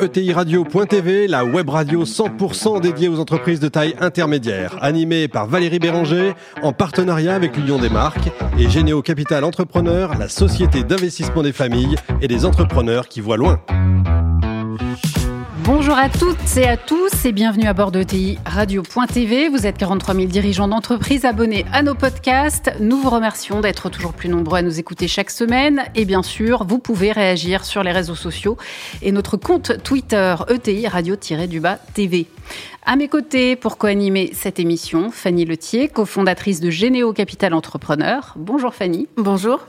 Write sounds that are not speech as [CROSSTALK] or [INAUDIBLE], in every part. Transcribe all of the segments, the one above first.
ETIRadio.tv, la web radio 100% dédiée aux entreprises de taille intermédiaire, animée par Valérie Béranger, en partenariat avec l'Union des marques et Généo Capital Entrepreneur, la société d'investissement des familles et des entrepreneurs qui voient loin. Bonjour à toutes et à tous et bienvenue à bord de TI Radio.tv. Vous êtes 43 000 dirigeants d'entreprise abonnés à nos podcasts. Nous vous remercions d'être toujours plus nombreux à nous écouter chaque semaine. Et bien sûr, vous pouvez réagir sur les réseaux sociaux et notre compte Twitter ETI Radio-du-bas TV. À mes côtés, pour co-animer cette émission, Fanny Letier, cofondatrice de Généo Capital Entrepreneur. Bonjour Fanny. Bonjour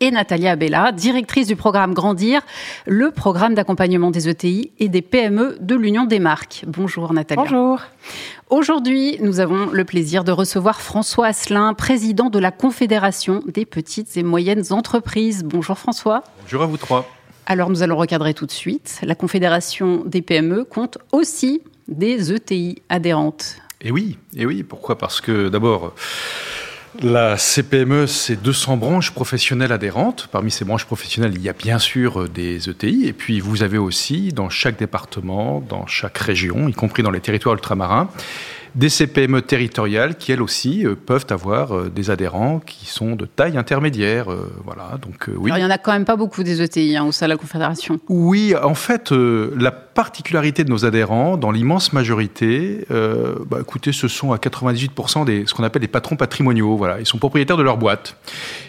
et Natalia Abella, directrice du programme Grandir, le programme d'accompagnement des ETI et des PME de l'Union des marques. Bonjour Natalia. Bonjour. Aujourd'hui, nous avons le plaisir de recevoir François Asselin, président de la Confédération des petites et moyennes entreprises. Bonjour François. Bonjour à vous trois. Alors nous allons recadrer tout de suite. La Confédération des PME compte aussi des ETI adhérentes. Et oui, et oui, pourquoi? Parce que d'abord, la CPME, c'est 200 branches professionnelles adhérentes. Parmi ces branches professionnelles, il y a bien sûr euh, des ETI. Et puis, vous avez aussi, dans chaque département, dans chaque région, y compris dans les territoires ultramarins, des CPME territoriales qui, elles aussi, euh, peuvent avoir euh, des adhérents qui sont de taille intermédiaire. Euh, voilà, donc oui. Alors, il n'y en a quand même pas beaucoup des ETI hein, au sein de la Confédération. Oui, en fait, la particularité de nos adhérents, dans l'immense majorité, bah, écoutez, ce sont à 98% des, ce qu'on appelle des patrons patrimoniaux. Voilà, ils sont propriétaires de leur boîte.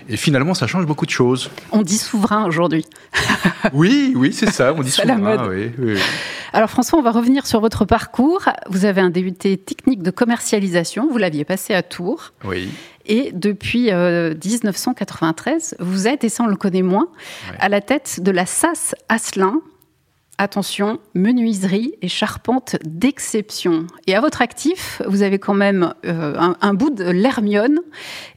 Et finalement, ça change beaucoup de choses. On dit souverain aujourd'hui. [LAUGHS] oui, oui, c'est ça, on dit souverain. La mode. Oui, oui. Alors François, on va revenir sur votre parcours. Vous avez un débuté technique de commercialisation, vous l'aviez passé à Tours. Oui. Et depuis 1993, euh, vous êtes, et ça on le connaît moins, à la tête de la SAS Asselin. Attention, menuiserie et charpente d'exception. Et à votre actif, vous avez quand même euh, un, bout de l'Hermione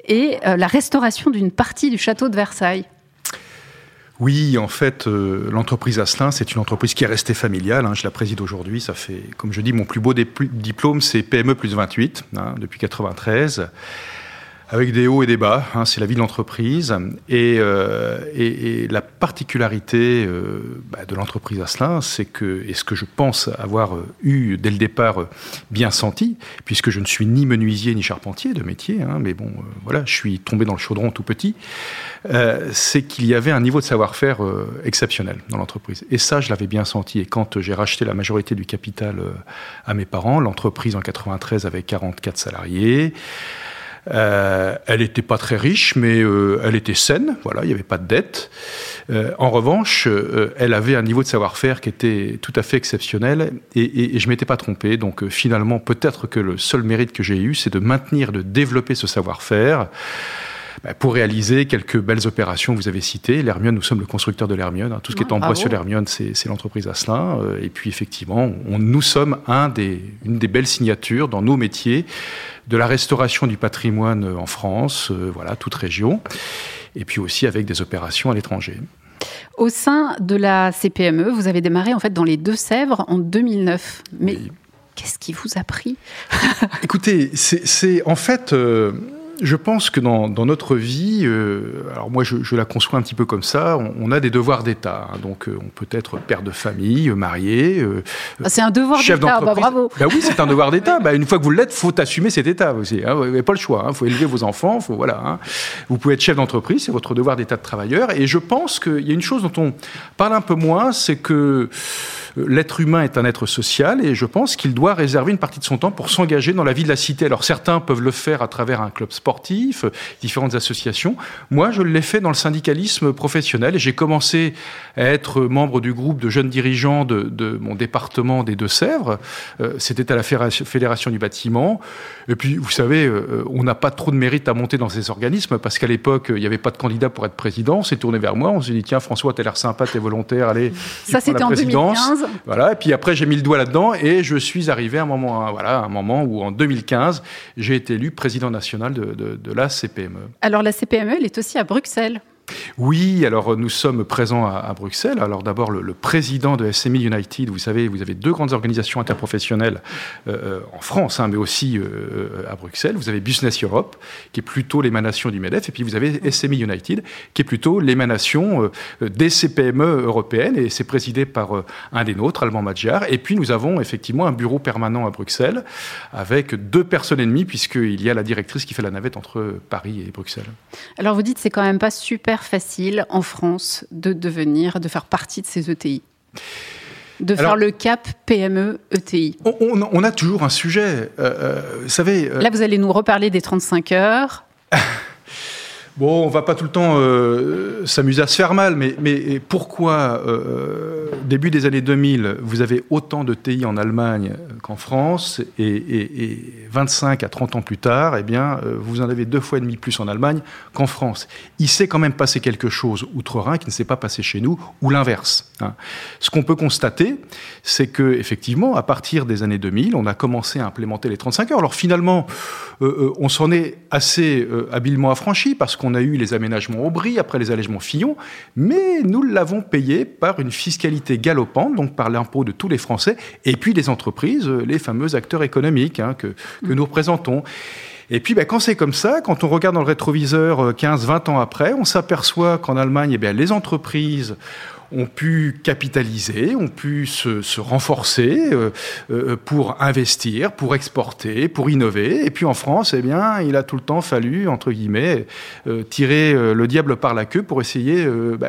et euh, la restauration d'une partie du château de Versailles. Oui, en fait, euh, l'entreprise Asselin, c'est une entreprise qui est restée familiale. Hein, je la préside aujourd'hui. Ça fait, comme je dis, mon plus beau diplôme, c'est PME plus 28, hein, depuis 93 avec des hauts et des bas. Hein, c'est la vie de l'entreprise. Et, euh, et, et, la particularité euh, bah, de l'entreprise Asselin, c'est que, et ce que je pense avoir euh, eu dès le départ euh, bien senti, puisque je ne suis ni menuisier ni charpentier de métier, hein, mais bon, voilà, je suis tombé dans le chaudron tout petit, c'est qu'il y avait un niveau de savoir-faire exceptionnel dans l'entreprise. Et ça, je l'avais bien senti. Et quand j'ai racheté la majorité du capital à mes parents, l'entreprise en 93 avait 44 salariés. Euh, elle n'était pas très riche, mais euh, elle était saine. Voilà, il n'y avait pas de dette. Euh, en revanche, elle avait un niveau de savoir-faire qui était tout à fait exceptionnel, et, et, je m'étais pas trompé. Donc finalement, peut-être que le seul mérite que j'ai eu, c'est de maintenir, de développer ce savoir-faire. Bah, pour réaliser quelques belles opérations que vous avez citées. L'Hermione, nous sommes le constructeur de l'Hermione. Hein. Tout ce qui est en bois sur l'Hermione, c'est l'entreprise Asselin. et puis effectivement, on, nous sommes un des, une des belles signatures dans nos métiers de la restauration du patrimoine en France, euh, voilà, toute région, et puis aussi avec des opérations à l'étranger. Au sein de la CPME, vous avez démarré en fait dans les Deux-Sèvres en 2009. Mais qu'est-ce qui vous a pris? [LAUGHS] Écoutez, c'est en fait. Euh, je pense que dans, notre vie, euh, alors moi je, la conçois un petit peu comme ça, on, a des devoirs d'État. Hein. donc euh, on peut être père de famille, euh, marié, ah, c'est un devoir d'État, bah, bravo. Bah oui, c'est un devoir d'État. Bah, une fois que vous l'êtes, faut assumer cet État aussi. Hein. vous n'avez pas le choix. Il hein. faut élever vos enfants. Faut, voilà. Vous pouvez être chef d'entreprise, c'est votre devoir d'État de travailleur. Et je pense qu'il y a une chose dont on parle un peu moins, c'est que l'être humain est un être social et je pense qu'il doit réserver une partie de son temps pour s'engager dans la vie de la cité. Alors certains peuvent le faire à travers un club sportif, différentes associations. Moi, je l'ai fait dans le syndicalisme professionnel et j'ai commencé à être membre du groupe de jeunes dirigeants de, de mon département des Deux-Sèvres. Euh, c'était à la Fédération du bâtiment. Et puis, vous savez, euh, on n'a pas trop de mérite à monter dans ces organismes parce qu'à l'époque, il n'y avait pas de candidat pour être président. On s'est tourné vers moi. On s'est dit, tiens, François, t'as l'air sympa, t'es volontaire, allez. Ça, c'était en 2015. Voilà. Et puis après, j'ai mis le doigt là-dedans et je suis arrivé à un moment, voilà, un moment où en 2015, j'ai été élu président national de, de, la CPME. Alors la CPME, elle est aussi à Bruxelles. Oui, alors nous sommes présents à, Bruxelles. Alors d'abord, le, président de SME United, vous savez, vous avez deux grandes organisations interprofessionnelles euh, euh, en France, hein, mais aussi euh, à Bruxelles. Vous avez Business Europe, qui est plutôt l'émanation du MEDEF, et puis vous avez SME United, qui est plutôt l'émanation des CPME européennes, et c'est présidé par un des nôtres, Allemand Magyar. Et puis nous avons effectivement un bureau permanent à Bruxelles, avec deux personnes et demie, puisqu'il y a la directrice qui fait la navette entre Paris et Bruxelles. Alors vous dites, c'est quand même pas super facile en France de devenir, de faire partie de ces ETI de faire le cap PME ETI on, a toujours un sujet. Euh, euh, vous savez. Euh, Là, vous allez nous reparler des 35 heures. [LAUGHS] Bon, on va pas tout le temps euh, s'amuser à se faire mal, mais, pourquoi, euh, début des années 2000, vous avez autant de TI en Allemagne qu'en France, et, et, 25 à 30 ans plus tard, eh bien, euh, vous en avez deux fois et demi plus en Allemagne qu'en France. Il s'est quand même passé quelque chose outre-Rhin qui ne s'est pas passé chez nous, ou l'inverse? Hein. Ce qu'on peut constater, c'est que effectivement, à partir des années 2000, on a commencé à implémenter les 35 heures. Alors finalement, on s'en est assez habilement affranchi parce que on a eu les aménagements Aubry, après les allègements Fillon, mais nous l'avons payé par une fiscalité galopante, donc par l'impôt de tous les Français, et puis les entreprises, les fameux acteurs économiques hein, que, nous représentons. Et puis, ben, quand c'est comme ça, quand on regarde dans le rétroviseur 15-20 euh, ans après, on s'aperçoit qu'en Allemagne, eh bien, les entreprises ont pu capitaliser, ont pu se, renforcer euh, euh, pour investir, pour exporter, pour innover. Et puis en France, eh bien, il a tout le temps fallu, entre guillemets, euh, tirer le diable par la queue pour essayer bah,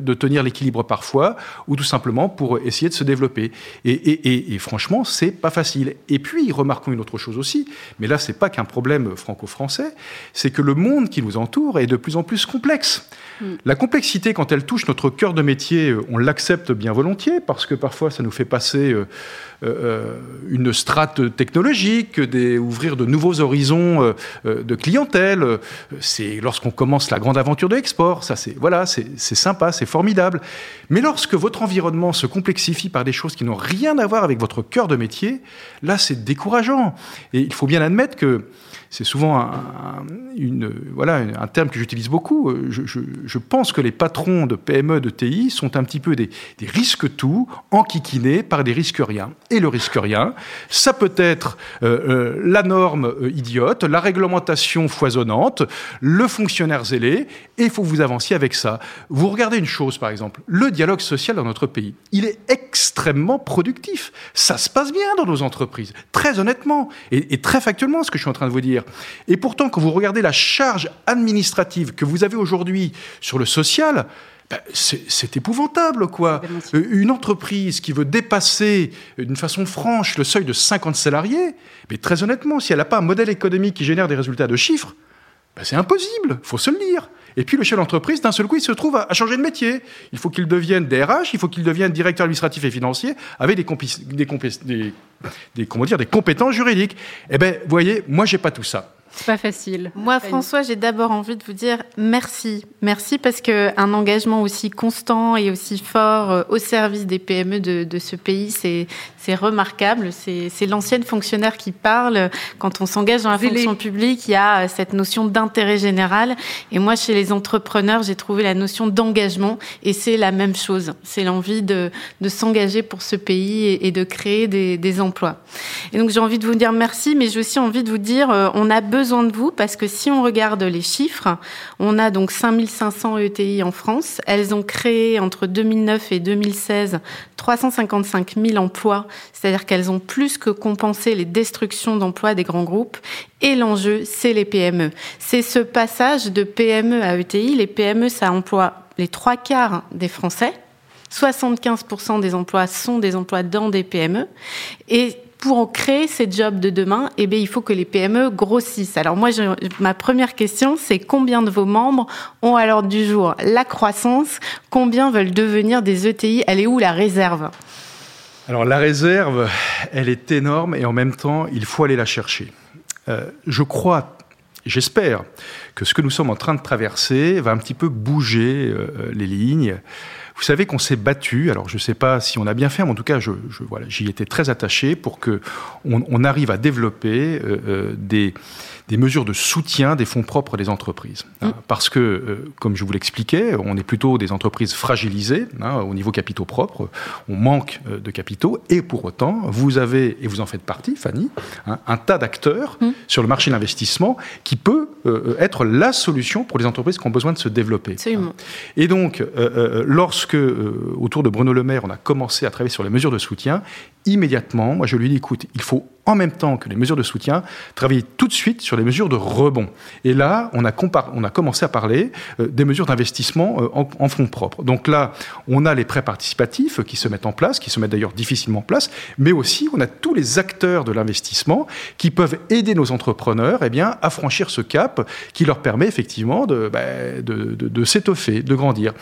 de tenir l'équilibre parfois, ou tout simplement pour essayer de se développer. Et, et, et, franchement, c'est pas facile. Et puis, remarquons une autre chose aussi, mais là, c'est pas qu'un problème franco-français, c'est que le monde qui nous entoure est de plus en plus complexe. Mm. La complexité, quand elle touche notre cœur de métier, on l'accepte bien volontiers parce que parfois ça nous fait passer euh, euh, une strate technologique, des, ouvrir de nouveaux horizons euh, de clientèle. C'est lorsqu'on commence la grande aventure de l'export, ça c'est voilà, c'est sympa, c'est formidable. Mais lorsque votre environnement se complexifie par des choses qui n'ont rien à voir avec votre cœur de métier, là c'est décourageant. Et il faut bien admettre que c'est souvent un, voilà, un terme que j'utilise beaucoup. Je, pense que les patrons de PME, de TI sont un petit peu des, risques tout, enquiquinés par des risques rien. Et le risque rien, ça peut être euh, euh, la norme euh, idiote, la réglementation foisonnante, le fonctionnaire zélé, et il faut vous avanciez avec ça. Vous regardez une chose, par exemple, le dialogue social dans notre pays, il est extrêmement productif. Ça se passe bien dans nos entreprises, très honnêtement, et très factuellement, ce que je suis en train de vous dire. Et pourtant, quand vous regardez la charge administrative que vous avez aujourd'hui sur le social, ben, c'est épouvantable, quoi. Euh, une entreprise qui veut dépasser d'une façon franche le seuil de 50 salariés, mais très honnêtement, si elle n'a pas un modèle économique qui génère des résultats de chiffres, ben, c'est impossible, faut se le dire. Et puis le chef d'entreprise, d'un seul coup, il se trouve à, changer de métier. Il faut qu'il devienne DRH, il faut qu'il devienne directeur administratif et financier avec des, des, des, des, comment dire, des compétences juridiques. Eh bien, vous voyez, moi, j'ai pas tout ça. C'est pas facile. Moi, François, j'ai d'abord envie de vous dire merci. Merci parce qu'un engagement aussi constant et aussi fort euh, au service des PME de, de ce pays, c'est c'est remarquable. C'est l'ancienne fonctionnaire qui parle. Quand on s'engage dans la fonction publique, il y a euh, cette notion d'intérêt général. Et moi, chez les entrepreneurs, j'ai trouvé la notion d'engagement. Et c'est la même chose. C'est l'envie de, de s'engager pour ce pays et, de créer des, des, emplois. Et donc, j'ai envie de vous dire merci, mais j'ai aussi envie de vous dire, euh, on a besoin de vous parce que si on regarde les chiffres, on a donc 5500 ETI en France. Elles ont créé entre 2009 et 2016 355 000 emplois c'est-à-dire qu'elles ont plus que compensé les destructions d'emplois des grands groupes. Et l'enjeu, c'est les PME. C'est ce passage de PME à ETI. Les PME, ça emploie les trois quarts des Français. 75% des emplois sont des emplois dans des PME. Et pour créer ces jobs de demain, eh bien, il faut que les PME grossissent. Alors moi, ma première question, c'est combien de vos membres ont à l'ordre du jour la croissance? Combien veulent devenir des ETI Elle est où la réserve? Alors la réserve, elle est énorme et en même temps, il faut aller la chercher. Euh, je crois, j'espère, que ce que nous sommes en train de traverser va un petit peu bouger euh, les lignes. Vous savez qu'on s'est battu, alors je ne sais pas si on a bien fait, mais en tout cas, je, voilà, j'y étais très attaché pour que on, arrive à développer euh, euh, des, des mesures de soutien des fonds propres des entreprises. Hein, mm. parce que, euh, comme je vous l'expliquais, on est plutôt des entreprises fragilisées hein, au niveau capitaux propres. On manque de capitaux et pour autant, vous avez, et vous en faites partie, Fanny, hein, un tas d'acteurs mm. sur le marché de l'investissement qui peut être la solution pour les entreprises qui ont besoin de se développer. Absolument. Et donc, lorsque, autour de Bruno Le Maire, on a commencé à travailler sur les mesures de soutien, immédiatement, moi je lui dis, écoute, il faut en même temps que les mesures de soutien, travailler tout de suite sur les mesures de rebond. Et là, on a, commencé à parler euh, des mesures d'investissement euh, en, fonds propres. Donc là, on a les prêts participatifs qui se mettent en place, qui se mettent d'ailleurs difficilement en place, mais aussi on a tous les acteurs de l'investissement qui peuvent aider nos entrepreneurs eh bien, à franchir ce cap qui leur permet effectivement de, bah, s'étoffer, de grandir.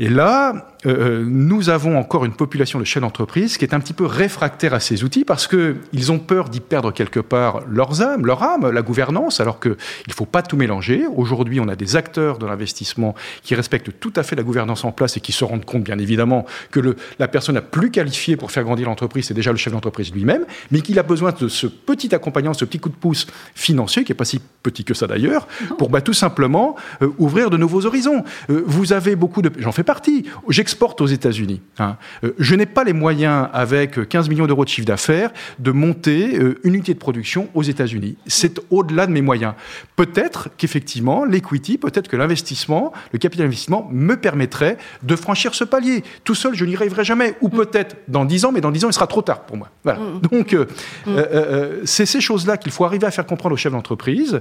Et là, euh, euh, nous avons encore une population de chefs d'entreprise qui est un petit peu réfractaire à ces outils parce qu'ils ont peur d'y perdre quelque part leurs âmes, leur âme, la gouvernance, alors qu'il ne faut pas tout mélanger. Aujourd'hui, on a des acteurs de l'investissement qui respectent tout à fait la gouvernance en place et qui se rendent compte, bien évidemment, que le, la personne la plus qualifiée pour faire grandir l'entreprise, c'est déjà le chef d'entreprise lui-même, mais qu'il a besoin de ce petit accompagnement, ce petit coup de pouce financier, qui n'est pas si petit que ça d'ailleurs, pour bah, tout simplement euh, ouvrir de nouveaux horizons. vous avez beaucoup de... J'en fais partie exporte aux États-Unis. Hein. Euh, je n'ai pas les moyens, avec 15 millions d'euros de chiffre d'affaires, de monter euh, une unité de production aux États-Unis. C'est au-delà de mes moyens. Peut-être qu'effectivement, l'equity, peut-être que l'investissement, le capital investissement, me permettrait de franchir ce palier. Tout seul, je n'y arriverai jamais. Ou peut-être dans 10 ans, mais dans 10 ans, il sera trop tard pour moi. Voilà. Mm. Donc, euh, mm. c'est ces choses-là qu'il faut arriver à faire comprendre aux chefs d'entreprise.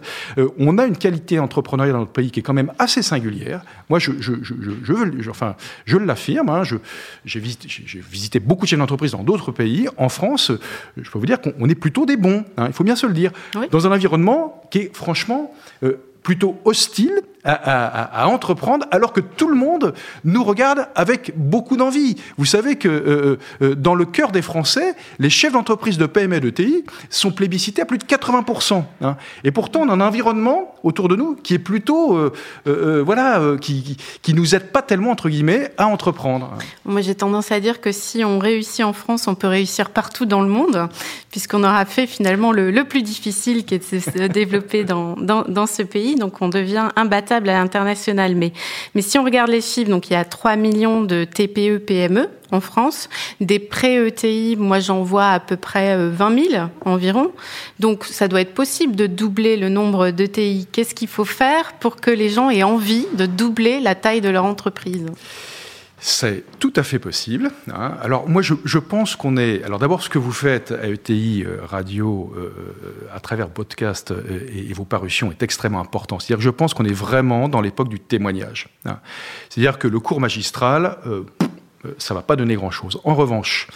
on a une qualité entrepreneuriale dans notre pays qui est quand même assez singulière. Moi, je, je, je, je veux, enfin, je l'affiche Hein, j'ai visité, beaucoup de chaînes d'entreprise dans d'autres pays. En France, je peux vous dire qu'on est plutôt des bons. Hein, il faut bien se le dire. Dans un environnement qui est franchement euh, plutôt hostile à, entreprendre, alors que tout le monde nous regarde avec beaucoup d'envie. Vous savez que euh, euh, dans le cœur des Français, les chefs d'entreprise de PME et de TI sont plébiscités à plus de 80%. Hein. Et pourtant, on a un environnement autour de nous qui est plutôt, euh, voilà, qui, qui, nous aide pas tellement entre guillemets à entreprendre. Moi, j'ai tendance à dire que si on réussit en France, on peut réussir partout dans le monde, puisqu'on aura fait finalement le, plus difficile, qui est de se développer dans, dans, dans ce pays. Donc, on devient imbattable à l'international. Mais, mais si on regarde les chiffres, donc il y a 3 millions de TPE, PME en France. Des prêts ETI, moi j'en vois à peu près 20 euh, 000 environ. Donc ça doit être possible de doubler le nombre d'ETI. Qu'est-ce qu'il faut faire pour que les gens aient envie de doubler la taille de leur entreprise? C'est tout à fait possible. Hein. Alors moi, je, pense qu'on est. Alors d'abord, ce que vous faites à ETI euh, Radio euh, à travers podcast euh, et, vos parutions est extrêmement important. C'est-à-dire que je pense qu'on est vraiment dans l'époque du témoignage. Hein. C'est-à-dire que le cours magistral. ça va pas donner grand-chose. En revanche,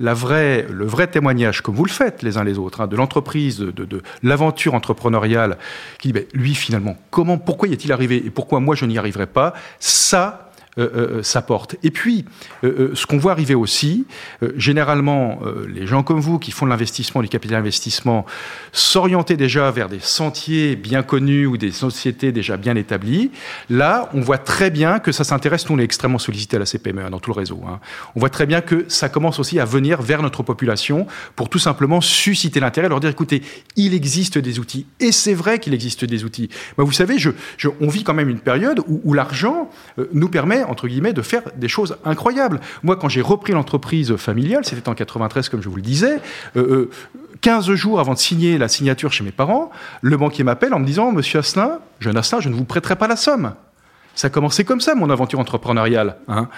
le vrai témoignage, comme vous le faites les uns les autres, hein, de l'entreprise, de, l'aventure entrepreneuriale, qui dit, ben, lui finalement, comment, pourquoi y est-il arrivé et pourquoi moi je n'y arriverai pas, ça, euh, euh, ça porte. Et puis, euh, ce qu'on voit arriver aussi, généralement, les gens comme vous qui font de l'investissement, du capital investissement, s'orienter déjà vers des sentiers bien connus ou des sociétés déjà bien établies, là, on voit très bien que ça s'intéresse, nous on est extrêmement sollicité à la CPME, hein, dans tout le réseau. Hein. On voit très bien que ça commence aussi à venir vers notre population pour tout simplement susciter l'intérêt, leur dire, écoutez, il existe des outils. Et c'est vrai qu'il existe des outils. Mais vous savez, on vit quand même une période où l'argent nous permet entre guillemets, de faire des choses incroyables. Moi, quand j'ai repris l'entreprise familiale, c'était en 93, comme je vous le disais, 15 euh, euh, jours avant de signer la signature chez mes parents, le banquier m'appelle en me disant, Monsieur Asselin, jeune Asselin, je ne vous prêterai pas la somme. Ça a commencé comme ça, mon aventure entrepreneuriale. Hein.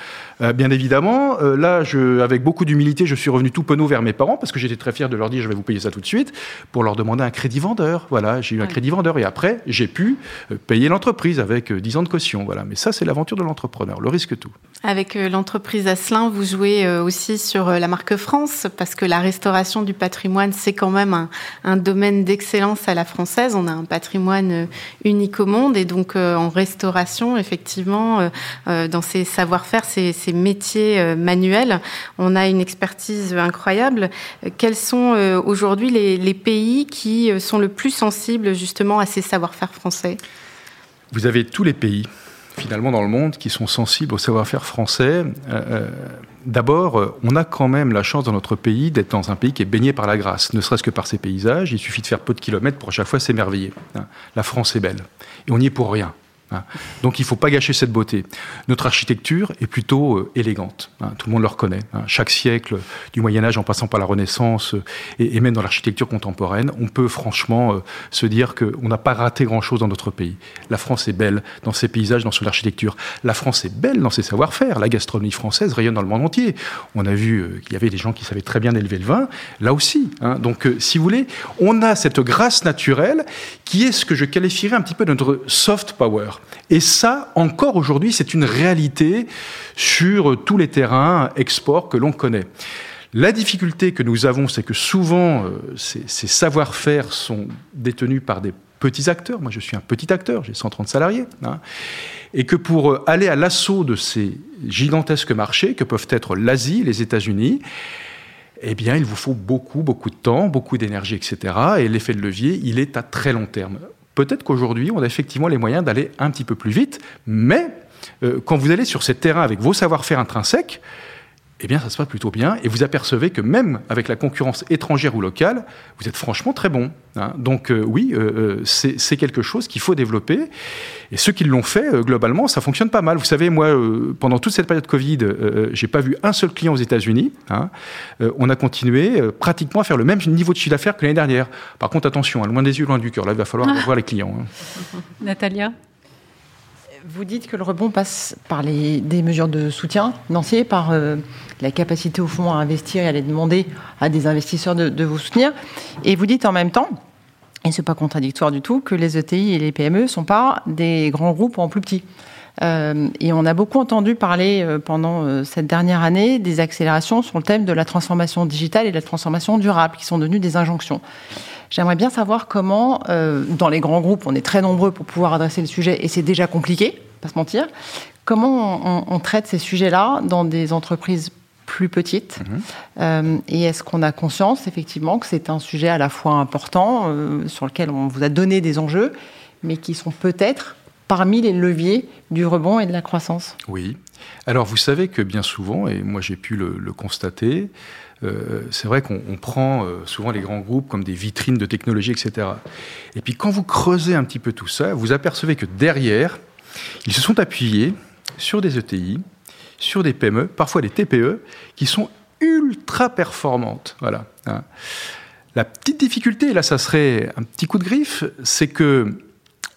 Euh, bien évidemment, euh, là, je, avec beaucoup d'humilité, je suis revenu tout penaud vers mes parents parce que j'étais très fier de leur dire je vais vous payer ça tout de suite pour leur demander un crédit vendeur. Voilà, j'ai eu un crédit vendeur et après, j'ai pu euh, payer l'entreprise avec 10 ans de caution. Voilà, mais ça, c'est l'aventure de l'entrepreneur, le risque tout. Avec l'entreprise Asselin, vous jouez aussi sur la marque France parce que la restauration du patrimoine, c'est quand même un, un domaine d'excellence à la française. On a un patrimoine unique au monde et donc en restauration, effectivement, euh, euh, dans ces savoir-faire, ces, métiers euh, manuels. On a une expertise incroyable. Quels sont aujourd'hui les, pays qui sont le plus sensibles justement à ces savoir-faire français? Vous avez tous les pays finalement dans le monde qui sont sensibles au savoir-faire français. D'abord, on a quand même la chance dans notre pays d'être dans un pays qui est baigné par la grâce, ne serait-ce que par ses paysages. Il suffit de faire peu de kilomètres pour à chaque fois s'émerveiller. Hein. La France est belle. Et on n'y est pour rien. Hein. Donc il ne faut pas gâcher cette beauté. Notre architecture est plutôt euh, élégante. Hein. Tout le monde le reconnaît. Hein. Chaque siècle, du Moyen Âge en passant par la Renaissance euh, et, même dans l'architecture contemporaine, on peut franchement euh, se dire qu'on n'a pas raté grand-chose dans notre pays. La France est belle dans ses paysages, dans son architecture. La France est belle dans ses savoir-faire. La gastronomie française rayonne dans le monde entier. On a vu qu'il y avait des gens qui savaient très bien élever le vin, là aussi. Donc si vous voulez, on a cette grâce naturelle qui est ce que je qualifierais un petit peu de notre soft power. Et ça, encore aujourd'hui, c'est une réalité sur tous les terrains export que l'on connaît. La difficulté que nous avons, c'est que souvent, euh, ces, savoir-faire sont détenus par des petits acteurs. Moi, je suis un petit acteur, j'ai 130 salariés. Hein. et que pour euh, aller à l'assaut de ces gigantesques marchés que peuvent être l'Asie, les États-Unis, eh bien, il vous faut beaucoup, beaucoup de temps, beaucoup d'énergie, etc. Et l'effet de levier, il est à très long terme. Peut-être qu'aujourd'hui, on a effectivement les moyens d'aller un petit peu plus vite, mais euh, quand vous allez sur ces terrains avec vos savoir-faire intrinsèques, eh bien, ça se passe plutôt bien. Et vous apercevez que même avec la concurrence étrangère ou locale, vous êtes franchement très bon. Hein. Donc euh, oui, euh, euh, c'est quelque chose qu'il faut développer. Et ceux qui l'ont fait, globalement, ça fonctionne pas mal. Vous savez, moi, pendant toute cette période Covid, j'ai pas vu un seul client aux États-Unis. Hein. on a continué pratiquement à faire le même niveau de chiffre d'affaires que l'année dernière. Par contre, attention, hein, loin des yeux, loin du cœur. Là, il va falloir [LAUGHS] voir les clients. Natalia? Vous dites que le rebond passe par les, des mesures de soutien financier, par euh, la capacité au fond à investir et à aller demander à des investisseurs de, vous soutenir. Et vous dites en même temps, et ce n'est pas contradictoire du tout, que les ETI et les PME ne sont pas des grands groupes en plus petits. Euh, et on a beaucoup entendu parler euh, pendant cette dernière année des accélérations sur le thème de la transformation digitale et de la transformation durable, qui sont devenues des injonctions. J'aimerais bien savoir comment, euh, dans les grands groupes, on est très nombreux pour pouvoir adresser le sujet et c'est déjà compliqué, pas se mentir. Comment on, traite ces sujets-là dans des entreprises plus petites? Mhm. euh, Et est-ce qu'on a conscience, effectivement, que c'est un sujet à la fois important, euh, sur lequel on vous a donné des enjeux, mais qui sont peut-être parmi les leviers du rebond et de la croissance? Oui. Alors, vous savez que bien souvent, et moi j'ai pu le constater, euh, c'est vrai qu'on prend euh, souvent les grands groupes comme des vitrines de technologie, etc. Et puis quand vous creusez un petit peu tout ça, vous apercevez que derrière, ils se sont appuyés sur des ETI, sur des PME, parfois des TPE, qui sont ultra performantes. Voilà. Hein. La petite difficulté, là ça serait un petit coup de griffe, c'est que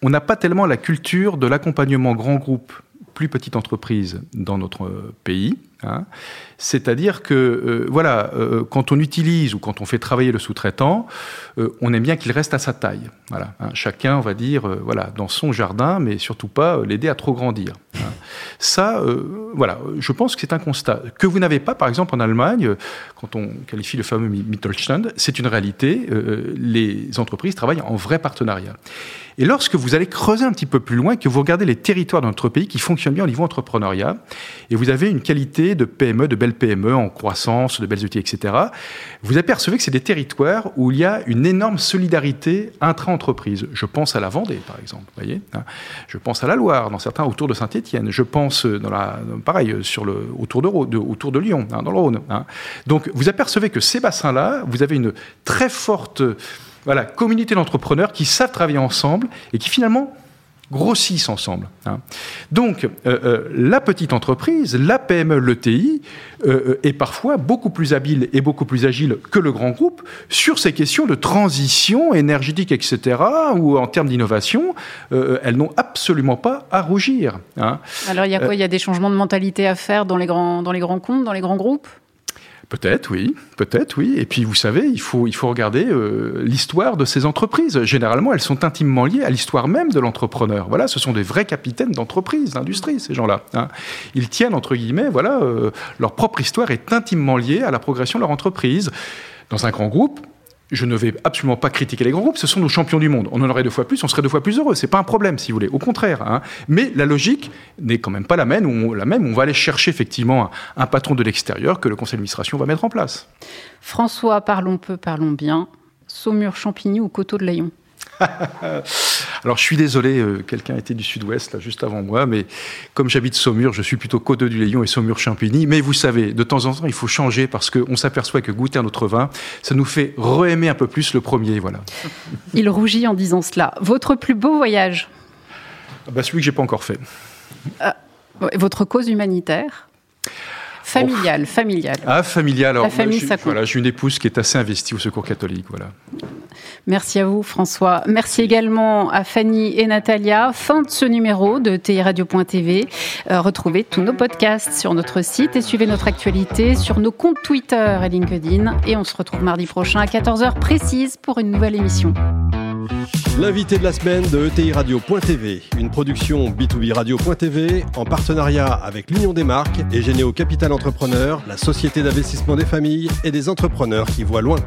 on n'a pas tellement la culture de l'accompagnement grand groupe, plus petite entreprise dans notre pays. Hein. C'est-à-dire que, euh, voilà, euh, quand on utilise ou quand on fait travailler le sous-traitant, euh, on aime bien qu'il reste à sa taille. Voilà, hein. chacun, on va dire, voilà, dans son jardin, mais surtout pas l'aider à trop grandir. Hein. Ça, voilà, je pense que c'est un constat que vous n'avez pas, par exemple, en Allemagne, quand on qualifie le fameux Mittelstand, c'est une réalité. les entreprises travaillent en vrai partenariat. Et lorsque vous allez creuser un petit peu plus loin, que vous regardez les territoires de notre pays qui fonctionnent bien au niveau entrepreneuriat, et vous avez une qualité de PME, de belles PME en croissance, de belles outils, etc., vous apercevez que c'est des territoires où il y a une énorme solidarité intra-entreprise. Je pense à la Vendée, par exemple, voyez hein. Je pense à la Loire, dans certains autour de Saint-Étienne. Je pense, dans la, pareil, sur le, autour, de, autour de Lyon, hein, dans le Rhône. Hein. Donc, vous apercevez que ces bassins-là, vous avez une très forte voilà, communauté d'entrepreneurs qui savent travailler ensemble et qui finalement grossissent ensemble. Hein. Donc, euh, euh, la petite entreprise, la PME, l'ETI, euh, est parfois beaucoup plus habile et beaucoup plus agile que le grand groupe sur ces questions de transition énergétique, etc., ou en termes d'innovation, elles n'ont absolument pas à rougir. Hein. Alors, il y a quoi? Il y a des changements de mentalité à faire dans les grands, dans les grands comptes, dans les grands groupes? Peut-être, oui, peut-être, oui. Et puis, vous savez, il faut, il faut regarder euh, l'histoire de ces entreprises. Généralement, elles sont intimement liées à l'histoire même de l'entrepreneur. Voilà, ce sont des vrais capitaines d'entreprise, d'industrie, ces gens-là. Hein. Ils tiennent, entre guillemets, voilà, euh, leur propre histoire est intimement liée à la progression de leur entreprise. Dans un grand groupe, je ne vais absolument pas critiquer les grands groupes, ce sont nos champions du monde. On en aurait deux fois plus, on serait deux fois plus heureux. C'est pas un problème, si vous voulez. Au contraire. Hein. Mais la logique n'est quand même pas la même. On, la même. on va aller chercher effectivement un, patron de l'extérieur que le conseil d'administration va mettre en place. François, parlons peu, parlons bien. Saumur, Champigny ou Coteau de Layon? [LAUGHS] Alors je suis désolé, euh, quelqu'un était du sud-ouest là juste avant moi, mais comme j'habite Saumur, je suis plutôt Côte du Léon et Saumur-Champigny. Mais vous savez, de temps en temps, il faut changer parce qu'on s'aperçoit que goûter un autre vin, ça nous fait re-aimer un peu plus le premier. Voilà. [LAUGHS] Il rougit en disant cela. Votre plus beau voyage? Ah bah, Celui que j'ai pas encore fait. Euh, votre cause humanitaire? Familial, familial. Ah, familial. La famille, ça Voilà, j'ai une épouse qui est assez investie au Secours catholique. Voilà. Merci à vous, François. Merci également à Fanny et Natalia. Fin de ce numéro de TIRadio.tv. Euh, retrouvez tous nos podcasts sur notre site et suivez notre actualité sur nos comptes Twitter et LinkedIn. Et on se retrouve mardi prochain à 14h précise pour une nouvelle émission. L'invité de la semaine de ETI Radio.tv, une production B2B Radio.tv en partenariat avec l'Union des marques et Généo Capital Entrepreneur, la société d'investissement des familles et des entrepreneurs qui voient loin.